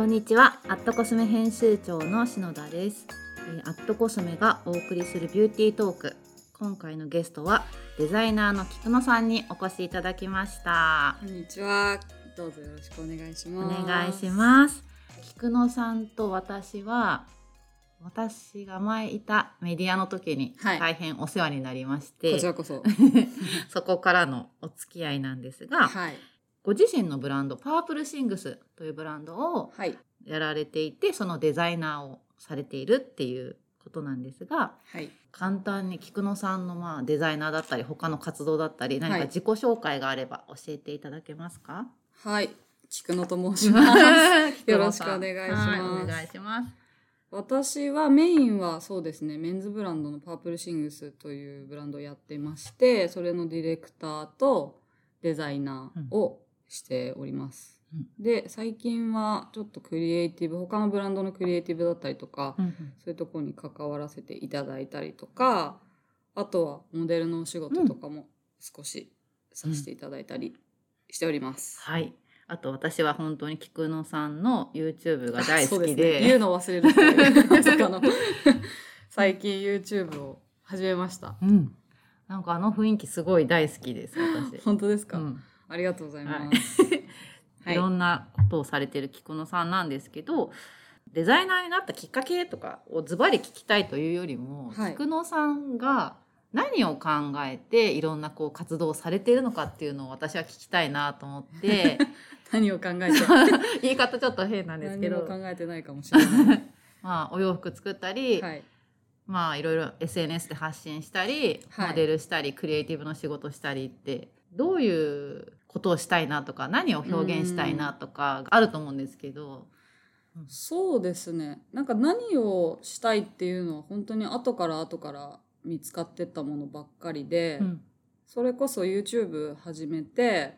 こんにちはアットコスメ編集長の篠田ですえーアットコスメがお送りするビューティートーク今回のゲストはデザイナーの菊野さんにお越しいただきましたこんにちは。どうぞよろしくお願いしおます。願いします菊野さんと私は私が前いたメディアの時にはい大変お世話になりまして、こちらこそ。そこからのお付き合いなんですが、はい。ご自身のブランドパープルシングスというブランドをはい。やられていてそのデザイナーをされているっていうことなんですがはい。簡単に菊野さんのまあデザイナーだったり他の活動だったり何はいか自己紹介があれば教えていただけますか、はい。菊野と申します。菊 よろしくお願いしますはいお願いします。私はメインはそうですね、メンズブランドのパープルシングスというブランドをやってまして、それのディレクターとデザイナーをしております。うんで、最近はちょっとクリエイティブ、他のブランドのクリエイティブだったりとか、うんうんそういうところに関わらせていただいたりとか、あとはモデルのお仕事とかも少しさせていただいたりしております。はい。あと私は本当に菊野さんの YouTube が大好きで、すね、言うの忘れる 最近 YouTube を始めました。うん。なんかあの雰囲気すごい大好きです私。本当ですか、うんありがとうございます。はい。い。ろんなことをされてる菊野さんなんですけどデザイナーになったきっかけとかをズバリ聞きたいというよりも、はい。菊野さんが何を考えていろんなこう活動をされているのかっていうのを私は聞きたいなと思って。何を考えて？言い方ちょっと変なんですけど。考えてないかもしれない。まあお洋服作ったり、はい。まあいろいろ SNS で発信したり、はい。モデルしたりクリエイティブの仕事したりってどういうことをしたいなとか何を表現したいなとかあると思うんですけど。そうですね。なんか何をしたいっていうのは本当に後から後から見つかってったものばっかりで、うん。それこそ YouTube 始めて、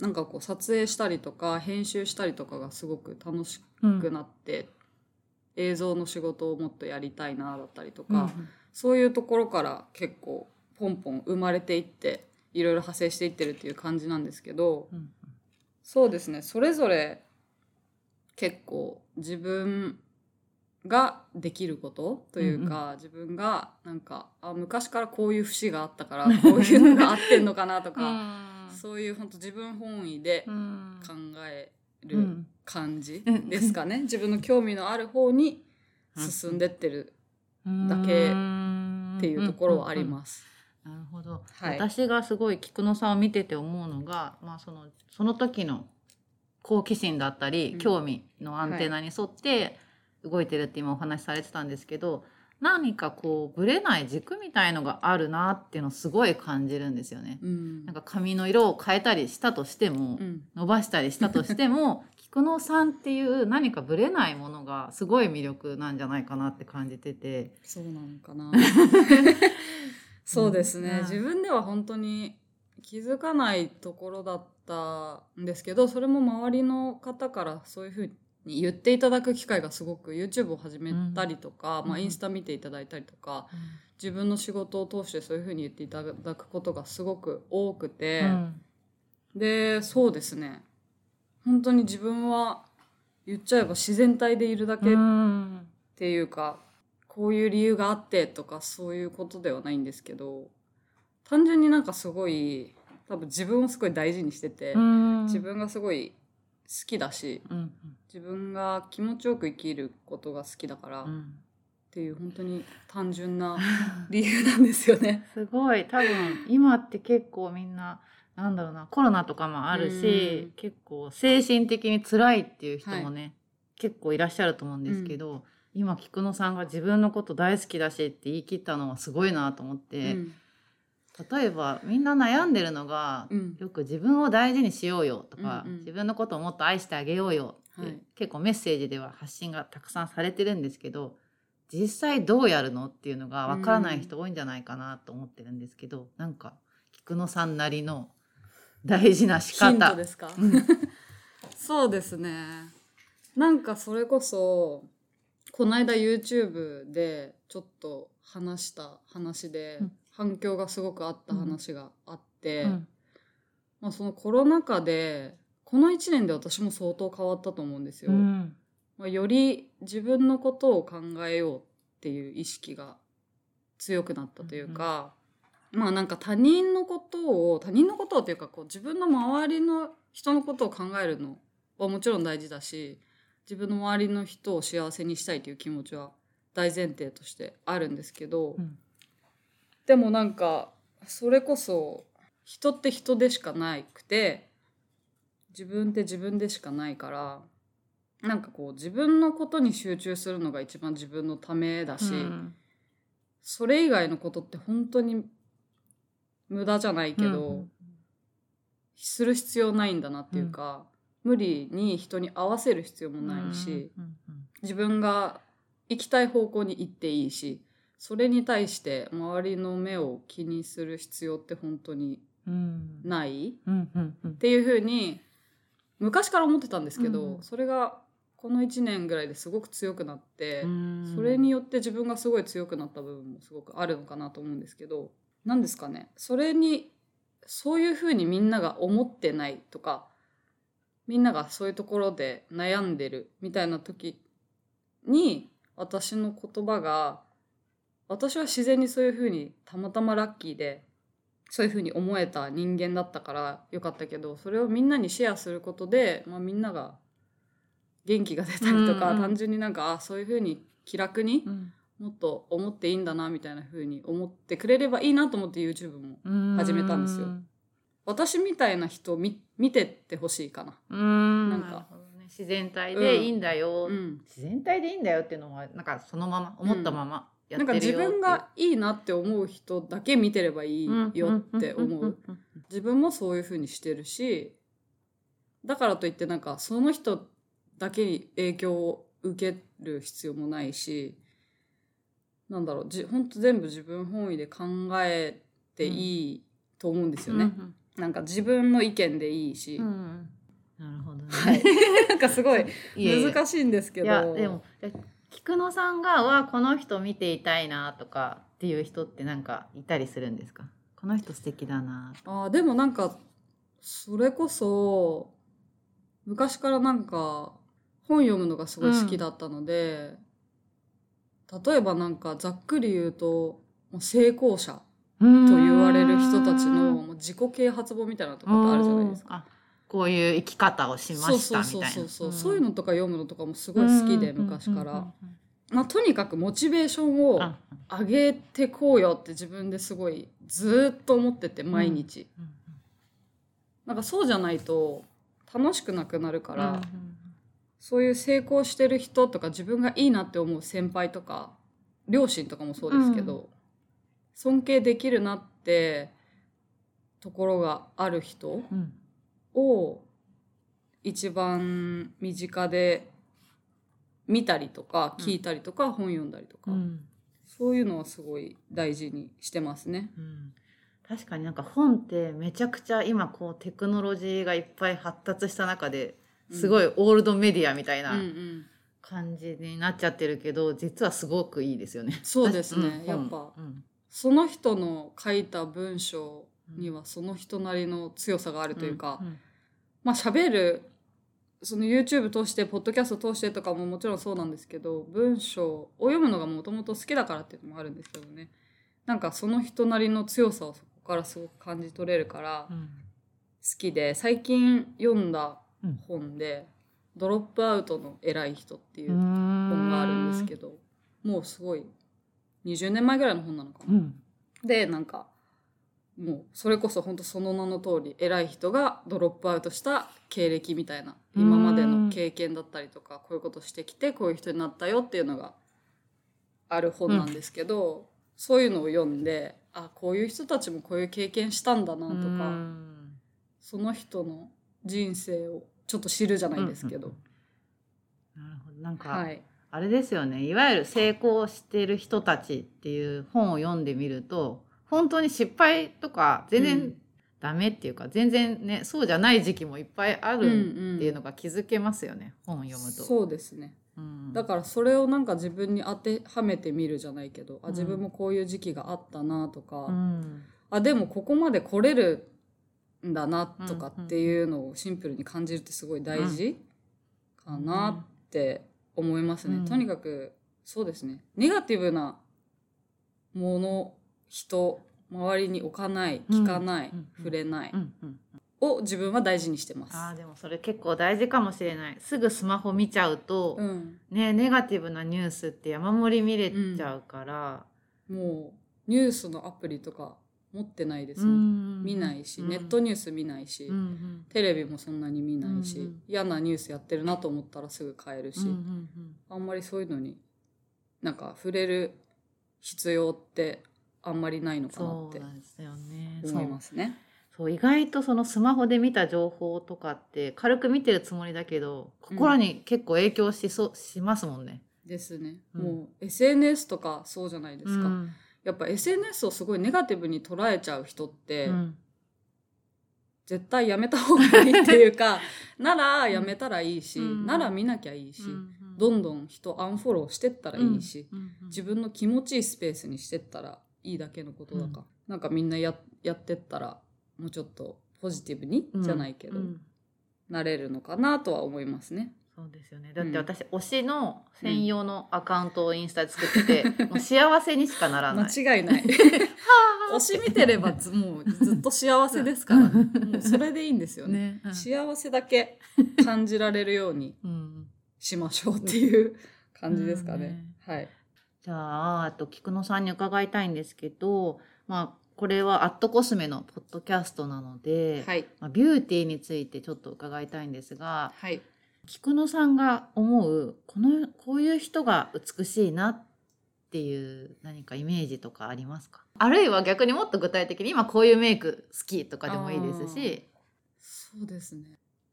なんかこう撮影したりとか編集したりとかがすごく楽しうんくなって、映像の仕事をもっとやりたいなだったりとうんか、そういうところから結構ポンポン生まれていっていろいろ派生していってるっていう感じなんですけどうんそうですね。それぞれ結構自分ができることというか、自分がなんかあ昔からこういう節があったからこういうのが合ってんのかなとか、そういう本当自分本位でうん。考えるうん。感じうん。ですかね、自分の興味のある方に進んでってるだけっていうところはあります。す。なるほど、はい私がすごい菊野さんを見てて思うのが、まあ、そのその時の好奇心だったり、うん興味のアンテナに沿って動いてるって今お話しされてたんですけど何かこうぶれない軸みたいのがあるなっていうのをすごい感じるんですよね。うんなんか髪の色を変えたりしたとしても、うん伸ばしたりしたとしても 菊野さんっていう何かぶれないものがすごい魅力なんじゃないかなって感じてて。そうなのかな そうですね、うん。自分では本当に気づかないところだったんですけどそれも周りの方からそういうふうに言っていただく機会がすごく YouTube を始めたりとか、まあ、うん。うんインスタ見ていただいたりとか、自分の仕事を通してそういうふうに言っていただくことがすごく多くて、うん。でそうですね。本当に自分は言っちゃえば自然体でいるだけうん。っていうかこういう理由があってとかそういうことではないんですけど単純になんかすごい多分自分をすごい大事にしてて、うん。自分がすごい好きだしうん自分が気持ちよく生きることが好きだから、っうん。ていう本当に単純な理由なんですよね。すごい。多分今って結構みんななんだろうなコロナとかもあるし、うん。結構精神的に辛いっていう人もね、結構いらっしゃると思うんですけど、今菊野さんが自分のこと大好きだしって言い切ったのはすごいなと思って、うん。例えばみんな悩んでるのが、うん。よく自分を大事にしようよとか、うんうん。自分のことをもっと愛してあげようよって、はい。結構メッセージでは発信がたくさんされてるんですけど実際どうやるのっていうのがわからない人多いんじゃないかなと思ってるんですけど、なんか菊野さんなりの大事な仕方。ですか、う んそうですね。なんかそれこそこの間 YouTube でちょっと話した話で、うん。反響がすごくあった話があって、うん。まあ、そのコロナ禍でこの1年で私も相当変わったと思うんですよ。うん。まあ、より自分のことを考えようっていう意識が強くなったというか、まあなんか他人のことを他人のことをっていうかこう自分の周りの人のことを考えるのはもちろん大事だし自分の周りの人を幸せにしたいという気持ちは大前提としてあるんですけど、うん。でもなんかそれこそ人って人でしかなくて自分って自分でしかないからなんかこう自分のことに集中するのが一番自分のためだし、うん。それ以外のことって本当に無駄じゃないけど、うん。する必要ないんだなっていうか、無理に人に合わせる必要もないし、うん自分が行きたい方向に行っていいしそれに対して周りの目を気にする必要って本当にうん。ない？っていうふうに昔から思ってたんですけど、うん。それがこの1年ぐらいですごく強くなって、うん。それによって自分がすごい強くなった部分もすごくあるのかなと思うんですけど何ですかね？それにそういうふうにみんなが思ってないとかみんながそういうところで悩んでるみたいな時に私の言葉が私は自然にそういうふうにたまたまラッキーでそういうふうに思えた人間だったからよかったけどそれをみんなにシェアすることで、まあ、みんなが元気が出たりとか、うんうん単純になんかあそういうふうに気楽にうん。もっと思っていいんだなみたいな風に思ってくれればいいなと思って YouTube もうん始めたんですよ私みたいな人を見見てってほしいかな。うん。なんか。自然体でいいんだよ、うん、自然体でいいんだよっていうのはなんかそのまま思ったままやってるよなんか自分がいいなって思う人だけ見てればいいよって思う。自分もそういう風にしてるしだからといってなんかその人だけに影響を受ける必要もないしなんだろうじ本当全部自分本位で考えていいと思うんですよね。なんか自分の意見でいいし、うんうん。なるほどね、はい、なんかすごい難しいんですけど。いやでもえ菊野さんがはこの人見ていたいなとかっていう人ってなんかいたりするんですか？この人素敵だな。あーでもなんかそれこそ昔からなんか本読むのがすごい好きだったので、例えばなんかざっくり言うと成功者とと言われる人たちのもう自己啓発本みたいなのとかってあるじゃないですか。あこういう生き方をしましたみたいな。そうそうそうそう、そう。いうのとか読むのとかもすごい好きで、昔から、まあ、とにかくモチベーションをあ上げてこうよって自分ですごいずっと思ってて毎日、なんかそうじゃないと楽しくなくなるから、そういう成功してる人とか自分がいいなって思う先輩とか両親とかもそうですけど、尊敬できるなってところがある人うん。を一番身近で見たりとか聞いたりとか、本読んだりとか、うん。そういうのはすごい大事にしてますね。うん。確かになんか本ってめちゃくちゃ今こうテクノロジーがいっぱい発達した中ですごいオールドメディアみたいな感じになっちゃってるけど実はすごくいいですよね。そうですね。ん。やっぱ。うんその人の書いた文章にはその人なりの強さがあるというか、ん。まあ喋るその YouTube 通してポッドキャスト通してとかももちろんそうなんですけど文章を読むのがもともと好きだからっていうのもあるんですけどね。なんかその人なりの強さをそこからすごく感じ取れるから好うん。きで最近読んだうん。本で「ドロップアウトの偉い人」っていう本本があるんですけどもうすごい20年前ぐらいの本なのかな。うん。でなんかもうそれこそ本当その名の通り偉い人がドロップアウトした経歴みたいなうん今までの経験だったりとかこういうことしてきてこういう人になったよっていうのがある本なんですけど、そういうのを読んであこういう人たちもこういう経験したんだなとか、うん。その人の人生をちょっと知るじゃないですけど、なるほど。なんか、はい、あれですよね。いわゆる成功してる人たちっていう本を読んでみると本当に失敗とか全然うん。ダメっていうか、全然ねそうじゃない時期もいっぱいあるうんうんっていうのが気づけますよね、本を読むと。そうですね。うん。だからそれをなんか自分に当てはめてみるじゃないけど、うんあ自分もこういう時期があったなとか、うん。あでもここまで来れるんだなとかっていうのをシンプルに感じるってすごい大事かなって思いますね、うん。とにかくそうですね。ネガティブなもの人周りに置かない聞かない、うん。触れない、うん。うん。を自分は大事にしてます。あーでもそれ結構大事かもしれない。すぐスマホ見ちゃうと、うん、ねネガティブなニュースって山盛り見れちゃうから、もうニュースのアプリとか持ってないです、うん見ないし、うんネットニュース見ないし、テレビもそんなに見ないし、嫌なニュースやってるなと思ったらすぐ変えるし、あんまりそういうのになんか触れる必要ってあんまりないのかなって思いますね。そう。意外とそのスマホで見た情報とかって軽く見てるつもりだけど心に結構影響しそうしますもんね。ですね、うん。もう SNS とかそうじゃないですか、うんやっぱ SNS をすごいネガティブに捉えちゃう人って、うん。絶対やめた方がいいっていうか ならやめたらいいし、うん。なら見なきゃいいし、うんどんどん人アンフォローしてったらいいし、うんうん自分の気持ちいいスペースにしてったらいいだけのことだか。ら、なんかみんなややってったらもうちょっとポジティブに、うんじゃないけど、うん。なれるのかなとは思いますね。そうですよねだって私、推しの専用のアカウントをインスタで作ってて、もう幸せにしかならない。間違いない。推し見てればずもうずっと幸せですから、もうそれでいいんですよね。幸せだけ感じられるようにうんしましょうっていう感じですかね。はい。じゃああと菊野さんに伺いたいんですけど、まあ、これはアットコスメのポッドキャストなので、はい。まあ、ビューティーについてちょっと伺いたいんですがはい。菊野さんが思うこのこういう人が美しいなっていう何かイメージとかありますか？あるいは逆にもっと具体的に今こういうメイク好きとかでもいいですし。そうですね。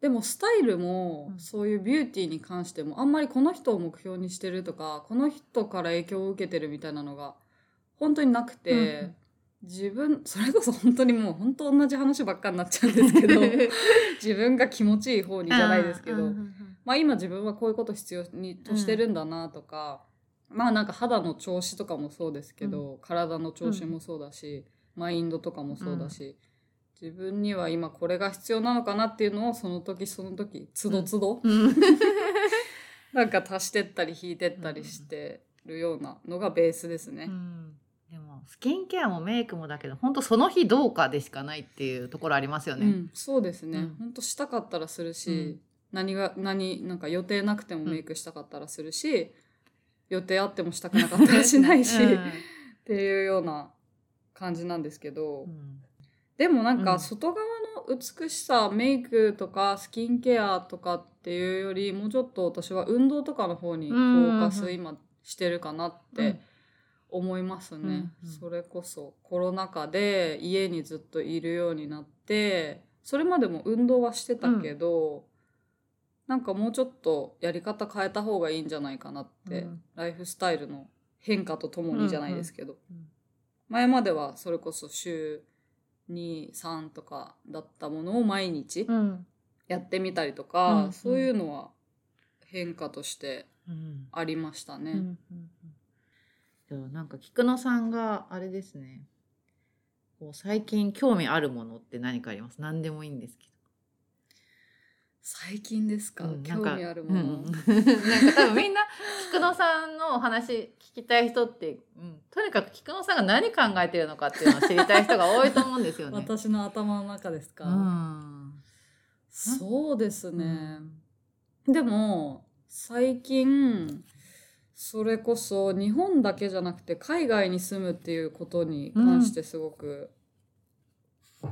でもスタイルも、うんそういうビューティーに関してもあんまりこの人を目標にしてるとかこの人から影響を受けてるみたいなのが本当になくて、うん自分それこそ本当にもう本当同じ話ばっかになっちゃうんですけど 自分が気持ちいい方にじゃないですけど、うんうんうんまあ今自分はこういうこと必要にとしてるんだなとか、まあなんか肌の調子とかもそうですけど、体の調子もそうだし、マインドとかもそうだし、自分には今これが必要なのかなっていうのをその時その時つどつど、うん。なんか足してったり引いてったりしてるようなのがベースですね。うんでもスキンケアもメイクもだけど本当その日どうかでしかないっていうところありますよね。うん、そうですね、うん。ほんとしたかったらするし、うん。何が何なんか予定なくてもメイクしたかったらするし、予定あってもしたくなかったらしないし、うん。っていうような感じなんですけど、うん。でもなんか外側の美しさ、メイクとかスキンケアとかっていうよりもうちょっと私は運動とかの方にフォーカス今してるかなって思いますね、うんうん。それこそコロナ禍で家にずっといるようになってそれまでも運動はしてたけど、なんかもうちょっとやり方変えた方がいいんじゃないかなって、うん。ライフスタイルの変化とともにじゃないですけど、うん前まではそれこそ週23とかだったものを毎日うん。やってみたりとか、うんそういうのは変化としてうん。ありましたね。うんうんうんじゃあなんか菊野さんがあれですね。こう最近興味あるものって何かあります？何でもいいんですけ最近ですか、ど、うん興味あるもの、うんうん。なんか多分みんな菊野さんのお話聞きたい人って、うん、とにかく菊野さんが何考えてるのかっていうのを知りたい人が多いと思うんですよね。私の頭の中ですか、うん。そうですね、でも最近それこそ日本だけじゃなくて海外に住むっていうことに関してすごく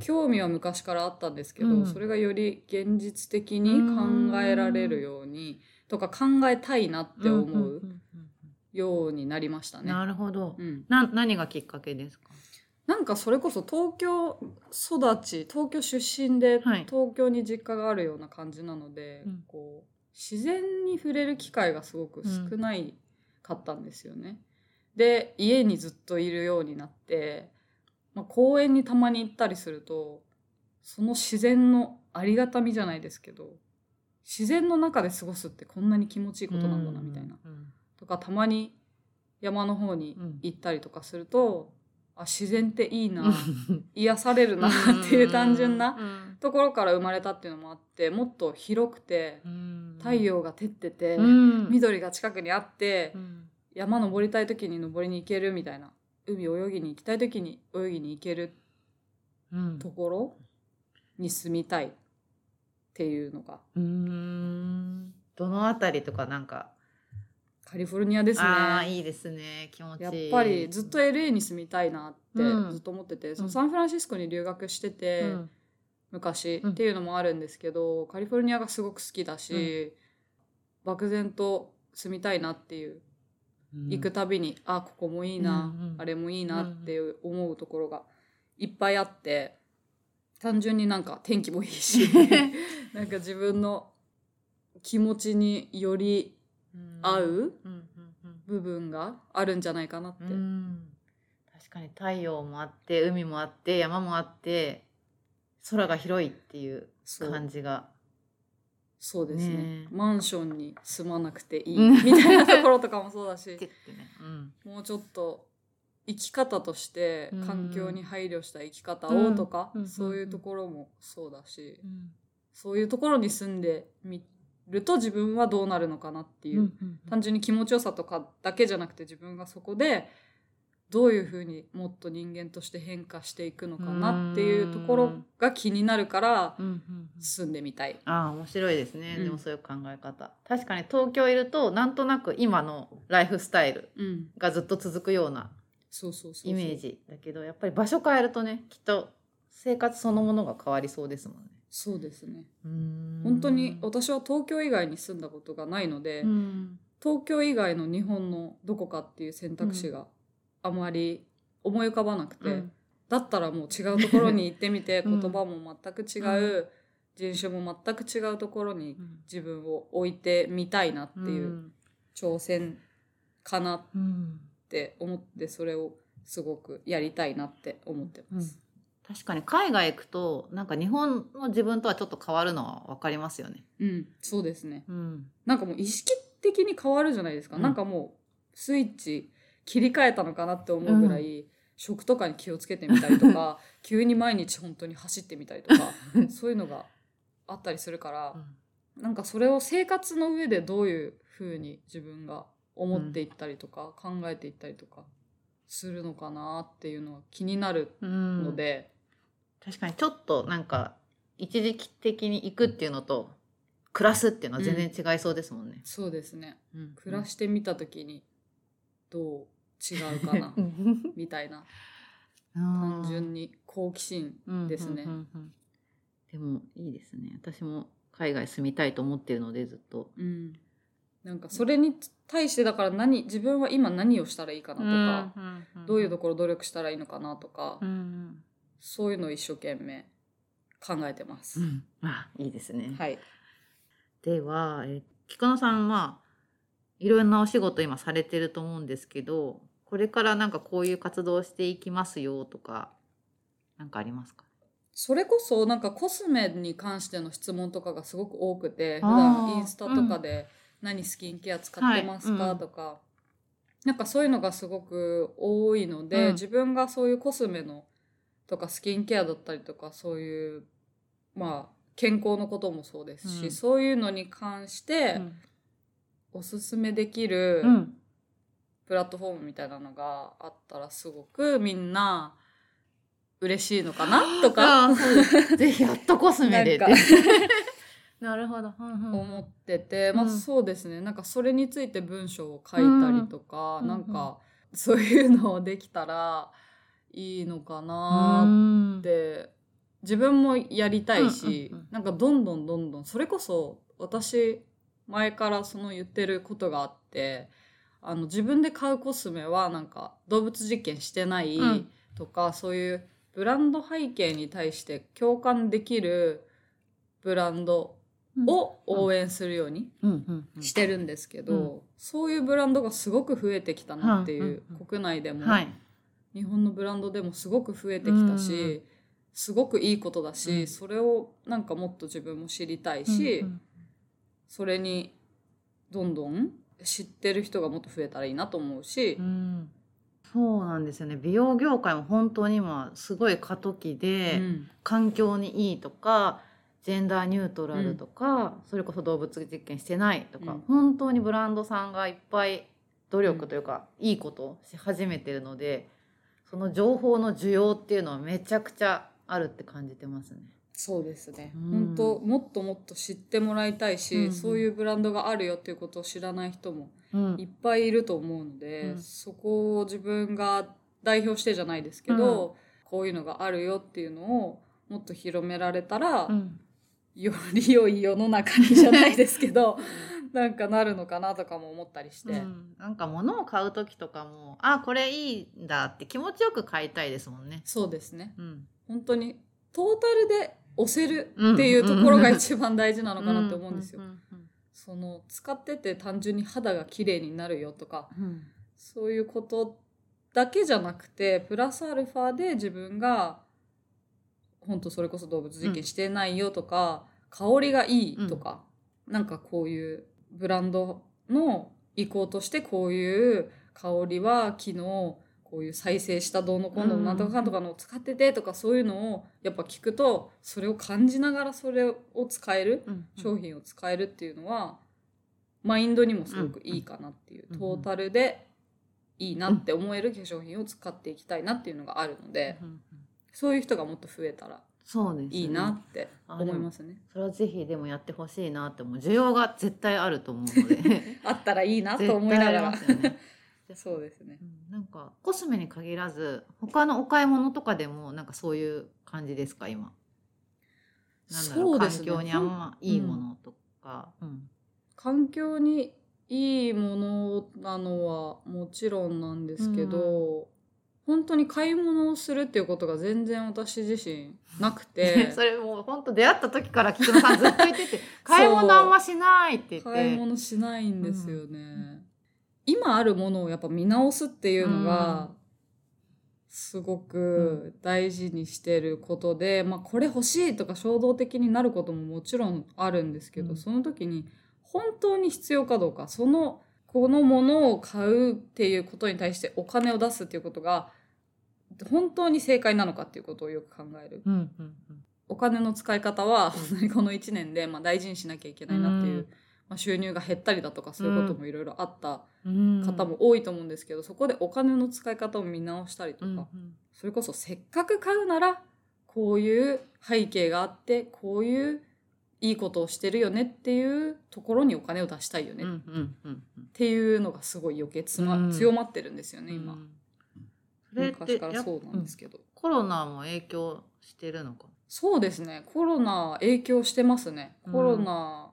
興味は昔からあったんですけど、うんそれがより現実的に考えられるようにとか考えたいなって思うようになりましたね。なるほど。うん、な何がきっかけですか？なんかそれこそ東京育ち東京出身ではい東京に実家があるような感じなので、うんこう自然に触れる機会がすごく少ないかったんですよね。で家にずっといるようになって、まあ、公園にたまに行ったりするとその自然のありがたみじゃないですけど自然の中で過ごすってこんなに気持ちいいことなんだなみたいな。うんとかたまに山の方に行ったりとかすると、あ自然っていいな。癒されるなっていう単純なところから生まれたっていうのもあってもっと広くて太陽が照ってて緑が近くにあって山登りたい時に登りに行けるみたいな海泳ぎに行きたい時に泳ぎに行けるところに住みたいっていうのが。どのあたりとかなんかカリフォルニアですね。ああいいですね。気持ちいい。やっぱりずっと LA に住みたいなってずっと思ってて、うん、そのサンフランシスコに留学してて、うん、昔っていうのもあるんですけど、カリフォルニアがすごく好きだし、漠然と住みたいなっていう、行くたびにあここもいいな、あれもいいなって思うところがいっぱいあって単純になんか天気もいいし なんか自分の気持ちにより合う？部分が？あるんじゃないかなって。確かに太陽もあって海もあって山もあって空が広いっていう感じが。そうですね、ね、マンションに住まなくていい。みたいなところとかもそうだし、ね。うん、もうちょっと生き方として環境に配慮した生き方をとか、うん、そういうところもそうだし、うん、そういうところに住んでみると自分はどうなるのかなっていう,、単純に気持ちよさとかだけじゃなくて自分がそこでどういうふうにもっと人間として変化していくのかなっていうところが気になるから住んでみたい。ああ面白いですね、うん、でもそういう考え方。確かに東京いるとなんとなく今のライフスタイルがずっと続くようなイメージだけどやっぱり場所変えるとねきっと生活そのものが変わりそうですもんね。そうですね。本当に私は東京以外に住んだことがないので東京以外の日本のどこかっていう選択肢があまり思い浮かばなくて、うん、だったらもう違うところに行ってみて 言葉も全く違う、人種も全く違うところに自分を置いてみたいなっていう挑戦かなって思ってそれをすごくやりたいなって思ってます。確かに海外行くとなんか日本の自分とはちょっと変わるのは分かりますよね。うん、そうですね。うん、なんかもう意識的に変わるじゃないですか。うん、なんかもうスイッチ切り替えたのかなって思うぐらい、うん、食とかに気をつけてみたりとか 急に毎日本当に走ってみたりとか そういうのがあったりするから、うん、なんかそれを生活の上でどういうふうに自分が思っていったりとか、考えていったりとかするのかなっていうのは気になるので。確かにちょっとなんか一時的に行くっていうのと暮らすっていうのは全然違いそうですもんね。うん、そうですね、うん、暮らしてみた時にどう違うかな みたいな。単純に好奇心ですね、でもいいですね。私も海外住みたいと思ってるのでずっと、うん、なんかそれに対してだから何自分は今何をしたらいいかなとか、どういうところ努力したらいいのかなとか、うん、そういうのを一生懸命考えてます、うん、あいいですね。はい。では、え菊野さんはいろんなお仕事今されてると思うんですけどこれからなんかこういう活動していきますよとか何かありますか？それこそなんかコスメに関しての質問とかがすごく多くて普段インスタとかで何スキンケア使ってますか、とか、なんかそういうのがすごく多いので、うん、自分がそういうコスメのとかスキンケアだったりとかそういうまあ健康のこともそうですし、うん、そういうのに関しておすすめできるプラットフォームみたいなのがあったらすごくみんな嬉しいのかな？とか。ぜひやっとコスメで。な るほど、思ってて、まあそうですね。なんかそれについて文章を書いたりとか、うん、なんかそういうのをできたらいいのかなって。自分もやりたいし、うんうんうん、なんかどんどんどんどん。それこそ私前からその言ってることがあってあの自分で買うコスメはなんか動物実験してないとか、うん、そういうブランド背景に対して共感できるブランドを応援するようにしてるんですけど、そういうブランドがすごく増えてきたなっていう、国内でも、はい、日本のブランドでもすごく増えてきたし、すごくいいことだし、それをなんかもっと自分も知りたいし、それにどんどん知ってる人がもっと増えたらいいなと思うし、そうなんですよね。美容業界も本当に今すごい過渡期で、うん。環境にいいとかジェンダーニュートラルとか、それこそ動物実験してないとか、うん。本当にブランドさんがいっぱい努力というか、いいことをし始めてるのでその情報の需要っていうのはめちゃくちゃあるって感じてますね。そうですね、うん。本当もっともっと知ってもらいたいし、うんうん。そういうブランドがあるよっていうことを知らない人もうん。いっぱいいると思うので、うん。そこを自分が代表してじゃないですけど、こういうのがあるよっていうのをもっと広められたら、うん。より良い世の中にじゃないですけど なんかなるのかなとかも思ったりして、うん。なんか物を買う時とかもあこれいいんだって気持ちよく買いたいですもんね。そうですね。うん。本当にトータルで押せるっていうところが一番大事なのかなって思うんですよ。うん。その使ってて単純に肌が綺麗になるよとかうん。そういうことだけじゃなくてプラスアルファで自分が本当それこそ動物実験してないよとか、香りがいいとか、なんかこういうブランドの意向としてこういう香りは昨日こういう再生したどうのこうのうんなんとかかんとかのを使っててとかそういうのをやっぱ聞くとそれを感じながらそれを使えるうん商品を使えるっていうのはマインドにもすごくいいかなっていう、うんトータルでいいなって思える化粧品を使っていきたいなっていうのがあるので、そういう人がもっと増えたらそうですね。いいなってあ思いますね。それはぜひでもやってほしいなって思う需要が絶対あると思うので。あったらいいなと思いながら。ね。そうですね。うんなんかコスメに限らず他のお買い物とかでもなんかそういう感じですか今？なんだろう。そうですね。環境にあんまいいものとか、うん。環境にいいものなのはもちろんなんですけど、本当に買い物をするっていうことが全然私自身なくて。それもう本当出会った時から菊野さんずっと言ってて。買い物あんましないって言って。買い物しないんですよね。今あるものをやっぱ見直すっていうのがすごく大事にしてることで、まあこれ欲しいとか衝動的になることももちろんあるんですけど、うん。その時に本当に必要かどうかそのこのものを買うっていうことに対してお金を出すっていうことが本当に正解なのかっていうことをよく考える。うんうんお金の使い方は本当にこの1年でまあ大事にしなきゃいけないなっていう、うん。まあ、収入が減ったりだとかそういうこともいろいろあったうん。方も多いと思うんですけど、そこでお金の使い方を見直したりとか、うんうん。それこそせっかく買うならこういう背景があってこういういいことをしてるよねっていうところにお金を出したいよね。っうんうんうん。ていうのがすごい余計つま、うん。強まってるんですよね今、うん。それ昔からそうなんですけど。コロナも影響してるのか？そうですね。コロナ影響してますね。うん。コロナ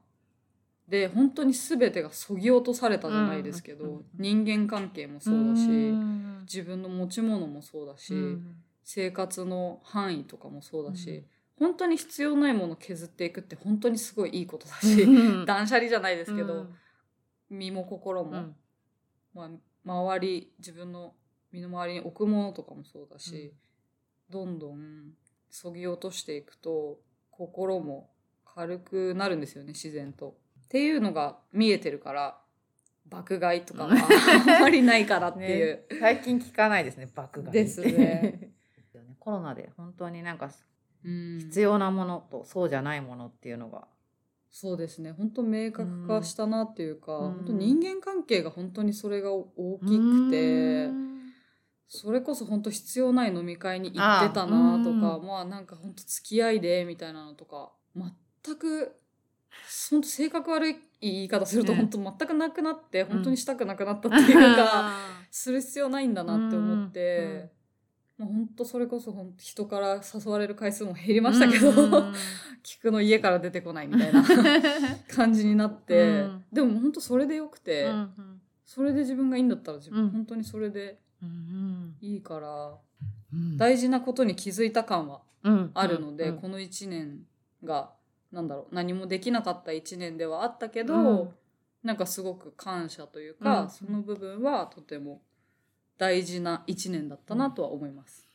で本当に全てがそぎ落とされたじゃないですけど、うん人間関係もそうだし、ん。自分の持ち物もそうだし、うん。生活の範囲とかもそうだし、うん本当に必要ないものを削っていくって本当にすごいいいことだし、うん。断捨離じゃないですけど、うん。身も心も、うん。まあ、周り自分の身の回りに置くものとかもそうだし、どんどんそぎ落としていくと心も軽くなるんですよね自然と。っていうのが見えてるから爆買いとかはあんまりないからっていう。ね。最近聞かないですね爆買い。です ね。コロナで本当になんかうん必要なものとそうじゃないものっていうのが。そうですね。本当明確化したなっていうか、うん。本当人間関係が本当にそれが大きくて、うん。それこそ本当必要ない飲み会に行ってたなとかあうん。まあなんか本当付き合いでみたいなのとか全く本当性格悪い言い方するとね本当全くなくなって、本当にしたくなくなったっていうか、する必要ないんだなって思って。まあ、本当それこそ本当人から誘われる回数も減りましたけど、うん 菊の家から出てこないみたいな 感じになって、うん。でも本当それでよくて、うんそれで自分がいいんだったら自分、うん。本当にそれでうんいいからうん。大事なことに気づいた感はうん。あるので、うんこの1年がなんだろう何もできなかった1年ではあったけど、うん。なんかすごく感謝というか、うん。その部分はとても大事な1年だったなとは思います。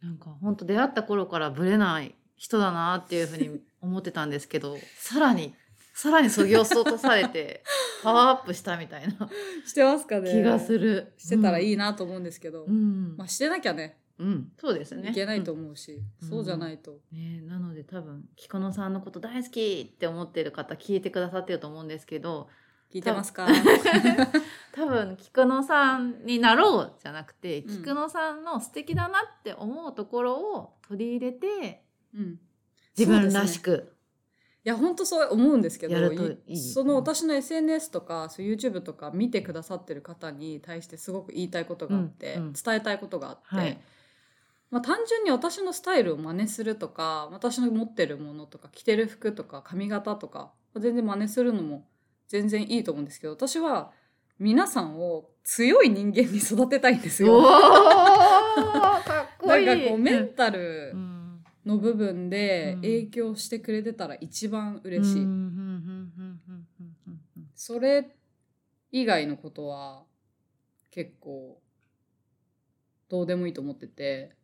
なんか本当出会った頃からブレない人だなっていうふうに思ってたんですけど さらにさらにそぎ落とされて パワーアップしたみたいなしてますかね気がする。してたらいい。いなと思うんですけど、うん。まあしてなきゃねうん、そうですね。いけないと思うし、うんそうじゃないと、ね、なので多分菊野さんのこと大好きって思ってる方聞いてくださってると思うんですけど聞いてますか？多分菊野さんになろうじゃなくて、うん。菊野さんの素敵だなって思うところを取り入れてうん。自分らしく、いや本当そう思うんですけどその私の SNS とかそう YouTube とか見てくださってる方に対してすごく言いたいことがあって、うんうん。伝えたいことがあって、はい。まあ、単純に私のスタイルを真似するとか私の持ってるものとか着てる服とか髪型とか全然真似するのも全然いいと思うんですけど私は皆さんを強い人間に育てたいんですおよ。ー かっこない。んいかこうメンタルうん。の部分でうん。影響してくれてたら一番嬉しい。それ以外のことは結構どうでもいいと思ってて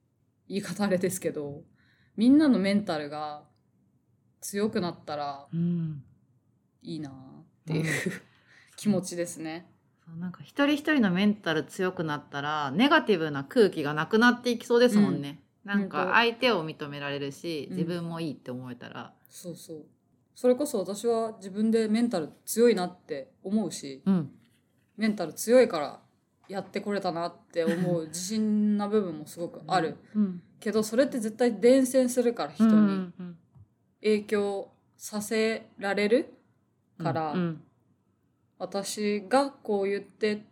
言い方あれですけどみんなのメンタルが強くなったらうん。いいなっていう、気持ちですね。なんか一人一人のメンタル強くなったらネガティブな空気がなくなっていきそうですもんね。なん本当か相手を認められるし、うん自分もいいって思えたら。そうそうそれこそ私は自分でメンタル強いなって思うしうん。メンタル強いからやってこれたなって思う自信な部分もすごくある、うん。けどそれって絶対伝染するから人うにんうん影響させられるから、うん私がこう言って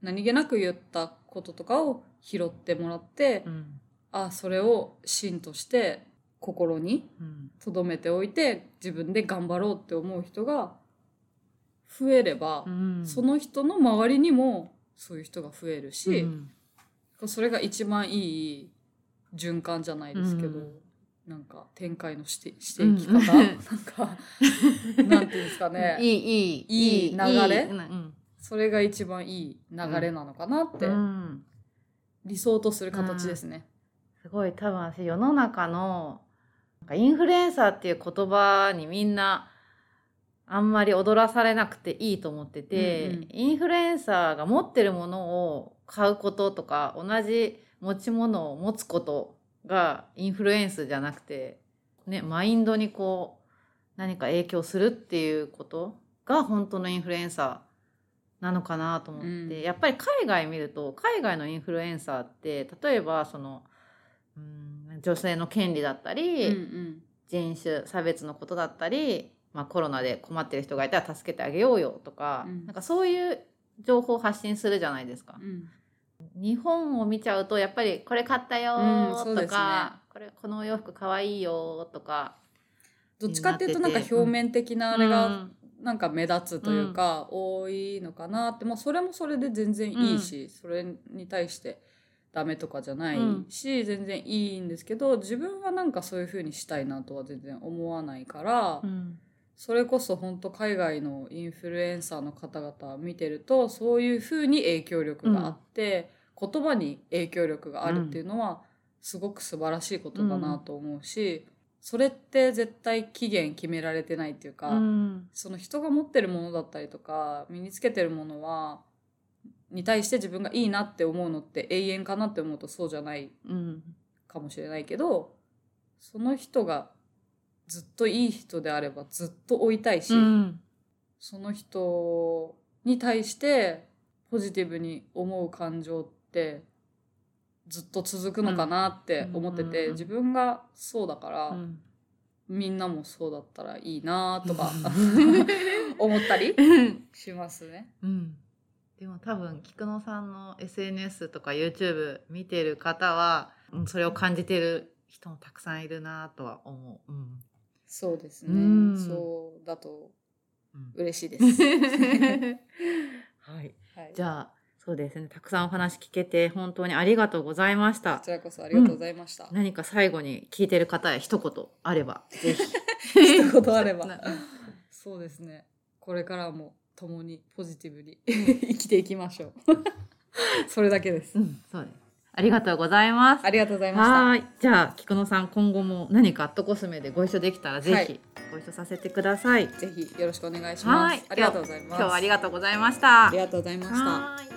何気なく言ったこととかを拾ってもらって、うん。あそれを芯として心にうん。留めておいて自分で頑張ろうって思う人が増えればう、ん。その人の周りにもそういう人が増えるし、うん。それが一番いい循環じゃないですけど、うんなんか展開のしてしていき方、うん。なんかなんていうんですかね。いいいいいい流れ？うん。それが一番いい流れなのかなって、うん。理想とする形ですね。すごい。多分私世の中のなんかインフルエンサーっていう言葉にみんなあんまり踊らされなくていいと思ってて、うんうん。インフルエンサーが持ってるものを買うこととか同じ持ち物を持つことがインフルエンスじゃなくて、ね、マインドにこう何か影響するっていうことが本当のインフルエンサーなのかなと思って、うん。やっぱり海外見ると海外のインフルエンサーって例えばそのうん女性の権利だったり、うん人種差別のことだったり、まあ、コロナで困ってる人がいたら助けてあげようよとか、うん。なんかそういう情報を発信するじゃないですか。うん。うん日本を見ちゃうとやっぱりこれ買ったようんそうとですね。か、これこのお洋服かわいいよとかどっちかっていうとなんか表面的なあれがなんか目立つというか、多いのかなって、まあ、それもそれで全然いいし、それに対してダメとかじゃないし、全然いいんですけど自分はなんかそういう風にしたいなとは全然思わないから、うん。それこそ本当海外のインフルエンサーの方々見てるとそういう風に影響力があって、言葉に影響力があるっていうのはすごく素晴らしいことだなと思うし、それって絶対期限決められてないっていうか、うん。その人が持ってるものだったりとか身につけてるものはに対して自分がいいなって思うのって永遠かなって思うとそうじゃないうん。かもしれないけどその人がずっといい人であればずっと追いたいし、うん。その人に対してポジティブに思う感情ってずっと続くのかなって思ってて、うん自分がそうだから、うん。みんなもそうだったらいいなとか 思ったりしますね。うん。でも多分菊野さんの SNS とか YouTube 見てる方は、うんそれを感じてる人もたくさんいるなとは思う。うん。そうですね。うん。そうだとうん。嬉しいです。はい、はい、じゃあそうですねたくさんお話聞けて本当にありがとうございましたこちらこそありがとうございました。何か最後に聞いてる方へ一言あればぜひ 一言あればな。そうですね。これからも共にポジティブに 生きていきましょう。それだけですう。んそうですありがとうございます。ありがとうございました。はい、じゃあ菊野さん今後も何かアットコスメでご一緒できたらぜはいひご一緒させてください。ぜひよろしくお願いします。はいありがとうございます。今日はありがとうございました。ありがとうございました。はい